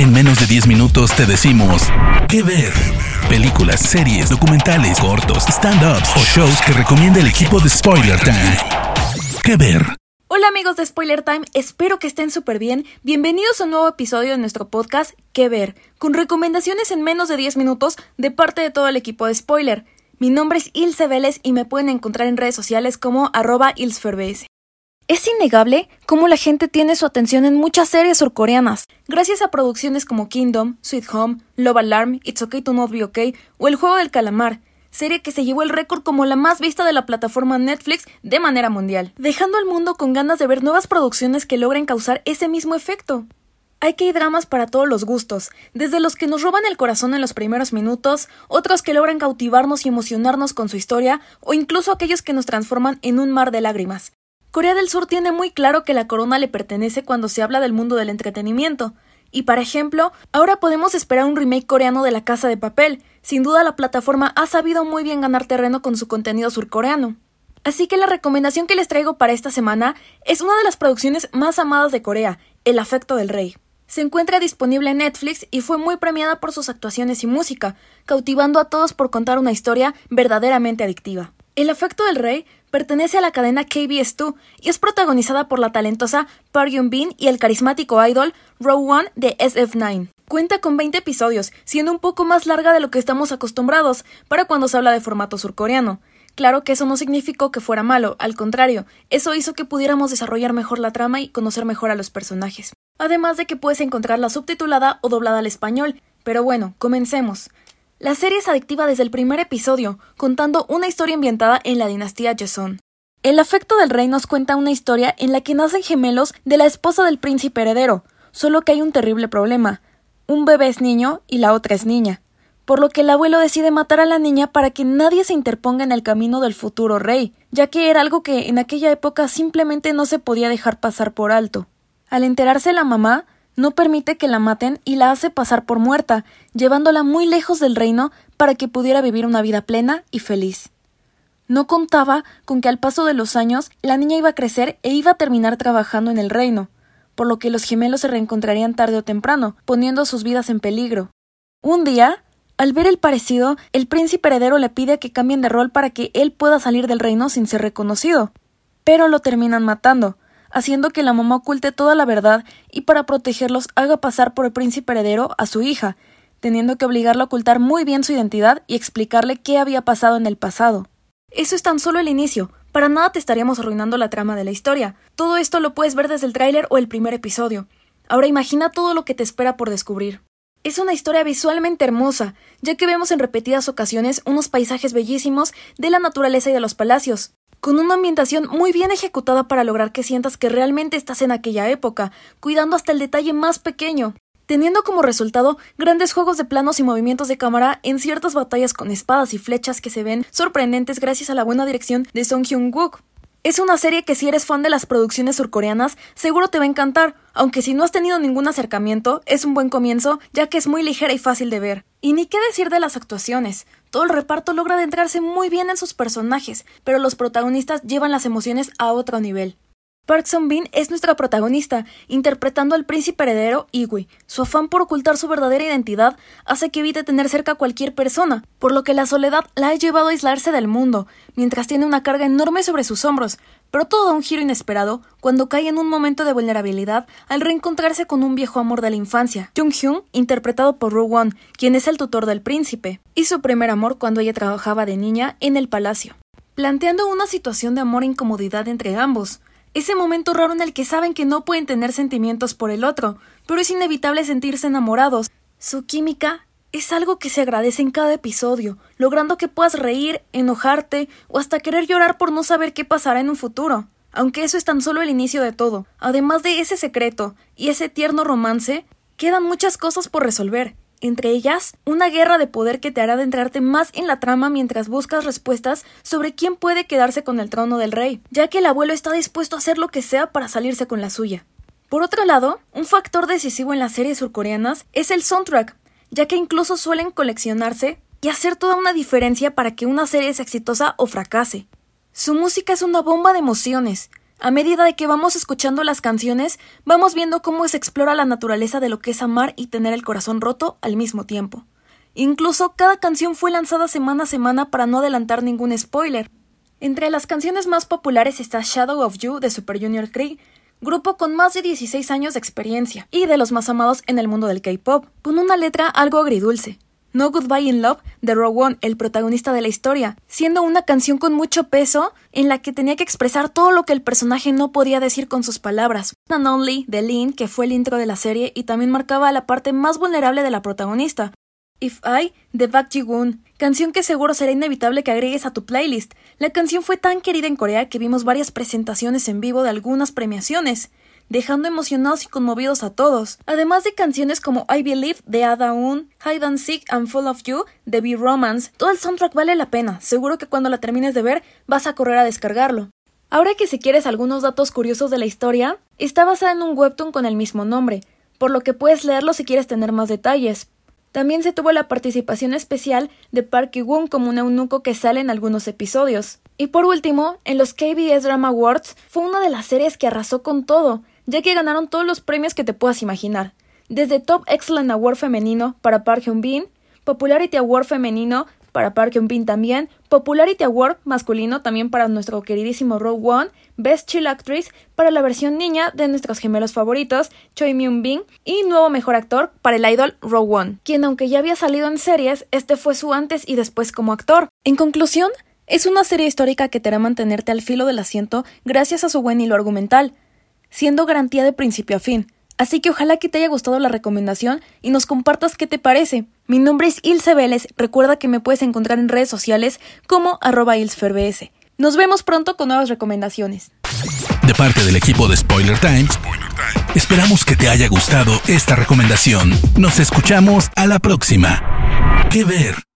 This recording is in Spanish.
En menos de 10 minutos te decimos qué ver. Películas, series, documentales, cortos, stand-ups o shows que recomienda el equipo de Spoiler Time. ¿Qué ver? Hola amigos de Spoiler Time, espero que estén súper bien. Bienvenidos a un nuevo episodio de nuestro podcast ¿Qué ver? Con recomendaciones en menos de 10 minutos de parte de todo el equipo de Spoiler. Mi nombre es Ilse Vélez y me pueden encontrar en redes sociales como arroba ilsferbs. Es innegable cómo la gente tiene su atención en muchas series surcoreanas, gracias a producciones como Kingdom, Sweet Home, Love Alarm, It's Okay to Not Be Okay o El Juego del Calamar, serie que se llevó el récord como la más vista de la plataforma Netflix de manera mundial, dejando al mundo con ganas de ver nuevas producciones que logren causar ese mismo efecto. Hay que dramas para todos los gustos, desde los que nos roban el corazón en los primeros minutos, otros que logran cautivarnos y emocionarnos con su historia, o incluso aquellos que nos transforman en un mar de lágrimas. Corea del Sur tiene muy claro que la corona le pertenece cuando se habla del mundo del entretenimiento. Y, por ejemplo, ahora podemos esperar un remake coreano de La Casa de Papel. Sin duda la plataforma ha sabido muy bien ganar terreno con su contenido surcoreano. Así que la recomendación que les traigo para esta semana es una de las producciones más amadas de Corea, El afecto del rey. Se encuentra disponible en Netflix y fue muy premiada por sus actuaciones y música, cautivando a todos por contar una historia verdaderamente adictiva. El afecto del rey pertenece a la cadena KBS2 y es protagonizada por la talentosa Park Yoon-bin y el carismático idol Row One de SF9. Cuenta con 20 episodios, siendo un poco más larga de lo que estamos acostumbrados para cuando se habla de formato surcoreano. Claro que eso no significó que fuera malo, al contrario, eso hizo que pudiéramos desarrollar mejor la trama y conocer mejor a los personajes. Además de que puedes encontrarla subtitulada o doblada al español. Pero bueno, comencemos. La serie es adictiva desde el primer episodio, contando una historia ambientada en la dinastía Joseon. El afecto del rey nos cuenta una historia en la que nacen gemelos de la esposa del príncipe heredero, solo que hay un terrible problema. Un bebé es niño y la otra es niña, por lo que el abuelo decide matar a la niña para que nadie se interponga en el camino del futuro rey, ya que era algo que en aquella época simplemente no se podía dejar pasar por alto. Al enterarse la mamá, no permite que la maten y la hace pasar por muerta, llevándola muy lejos del reino para que pudiera vivir una vida plena y feliz. No contaba con que al paso de los años la niña iba a crecer e iba a terminar trabajando en el reino, por lo que los gemelos se reencontrarían tarde o temprano, poniendo sus vidas en peligro. Un día, al ver el parecido, el príncipe heredero le pide que cambien de rol para que él pueda salir del reino sin ser reconocido. Pero lo terminan matando, haciendo que la mamá oculte toda la verdad y para protegerlos haga pasar por el príncipe heredero a su hija, teniendo que obligarlo a ocultar muy bien su identidad y explicarle qué había pasado en el pasado. Eso es tan solo el inicio, para nada te estaríamos arruinando la trama de la historia. Todo esto lo puedes ver desde el tráiler o el primer episodio. Ahora imagina todo lo que te espera por descubrir. Es una historia visualmente hermosa, ya que vemos en repetidas ocasiones unos paisajes bellísimos de la naturaleza y de los palacios, con una ambientación muy bien ejecutada para lograr que sientas que realmente estás en aquella época, cuidando hasta el detalle más pequeño, teniendo como resultado grandes juegos de planos y movimientos de cámara en ciertas batallas con espadas y flechas que se ven sorprendentes gracias a la buena dirección de Song Hyun-wook. Es una serie que si eres fan de las producciones surcoreanas, seguro te va a encantar, aunque si no has tenido ningún acercamiento, es un buen comienzo, ya que es muy ligera y fácil de ver. Y ni qué decir de las actuaciones. Todo el reparto logra adentrarse muy bien en sus personajes, pero los protagonistas llevan las emociones a otro nivel. Park Sung-bin es nuestra protagonista, interpretando al príncipe heredero Iwi. Su afán por ocultar su verdadera identidad hace que evite tener cerca a cualquier persona, por lo que la soledad la ha llevado a aislarse del mundo, mientras tiene una carga enorme sobre sus hombros, pero todo da un giro inesperado cuando cae en un momento de vulnerabilidad al reencontrarse con un viejo amor de la infancia, Jung Hyun, interpretado por Ru Won, quien es el tutor del príncipe, y su primer amor cuando ella trabajaba de niña en el palacio, planteando una situación de amor e incomodidad entre ambos, ese momento raro en el que saben que no pueden tener sentimientos por el otro, pero es inevitable sentirse enamorados. Su química es algo que se agradece en cada episodio, logrando que puedas reír, enojarte o hasta querer llorar por no saber qué pasará en un futuro. Aunque eso es tan solo el inicio de todo. Además de ese secreto y ese tierno romance, quedan muchas cosas por resolver, entre ellas, una guerra de poder que te hará adentrarte más en la trama mientras buscas respuestas sobre quién puede quedarse con el trono del rey, ya que el abuelo está dispuesto a hacer lo que sea para salirse con la suya. Por otro lado, un factor decisivo en las series surcoreanas es el soundtrack, ya que incluso suelen coleccionarse y hacer toda una diferencia para que una serie sea exitosa o fracase. Su música es una bomba de emociones, A medida de que vamos escuchando las canciones, vamos viendo cómo se explora la naturaleza de lo que es amar y tener el corazón roto al mismo tiempo. Incluso cada canción fue lanzada semana a semana para no adelantar ningún spoiler. Entre las canciones más populares está Shadow of You de Super Junior Cree, grupo con más de 16 años de experiencia y de los más amados en el mundo del K-pop, con una letra algo agridulce. No Goodbye in Love de Rogue One, el protagonista de la historia, siendo una canción con mucho peso en la que tenía que expresar todo lo que el personaje no podía decir con sus palabras. And Only de Lin, que fue el intro de la serie y también marcaba la parte más vulnerable de la protagonista. If I de Bak Ji-woon, canción que seguro será inevitable que agregues a tu playlist. La canción fue tan querida en Corea que vimos varias presentaciones en vivo de algunas premiaciones dejando emocionados y conmovidos a todos, además de canciones como I Believe de Ada Un, Hide and Seek and Full of You de B-Romance. Todo el soundtrack vale la pena, seguro que cuando la termines de ver vas a correr a descargarlo. Ahora que si quieres algunos datos curiosos de la historia, está basada en un webtoon con el mismo nombre, por lo que puedes leerlo si quieres tener más detalles. También se tuvo la participación especial de Park Ki-woon como un eunuco que sale en algunos episodios. Y por último, en los KBS Drama Awards fue una de las series que arrasó con todo, ya que ganaron todos los premios que te puedas imaginar, desde Top Excellent Award femenino para Park Hyun-bin, Popularity Award femenino para Park Hyun-bin también, Popularity Award masculino también para nuestro queridísimo Rogue One, Best Chill Actress para la versión niña de nuestros gemelos favoritos, Choi Myung-bin, y nuevo mejor actor para el idol Rogue One, quien aunque ya había salido en series, este fue su antes y después como actor. En conclusión, es una serie histórica que te hará mantenerte al filo del asiento gracias a su buen hilo argumental, siendo garantía de principio a fin. Así que ojalá que te haya gustado la recomendación y nos compartas qué te parece. Mi nombre es Ilse Vélez, recuerda que me puedes encontrar en redes sociales como arroba ilsferbs. Nos vemos pronto con nuevas recomendaciones. De parte del equipo de Spoiler Times, esperamos que te haya gustado esta recomendación. Nos escuchamos a la próxima. ¿Qué ver?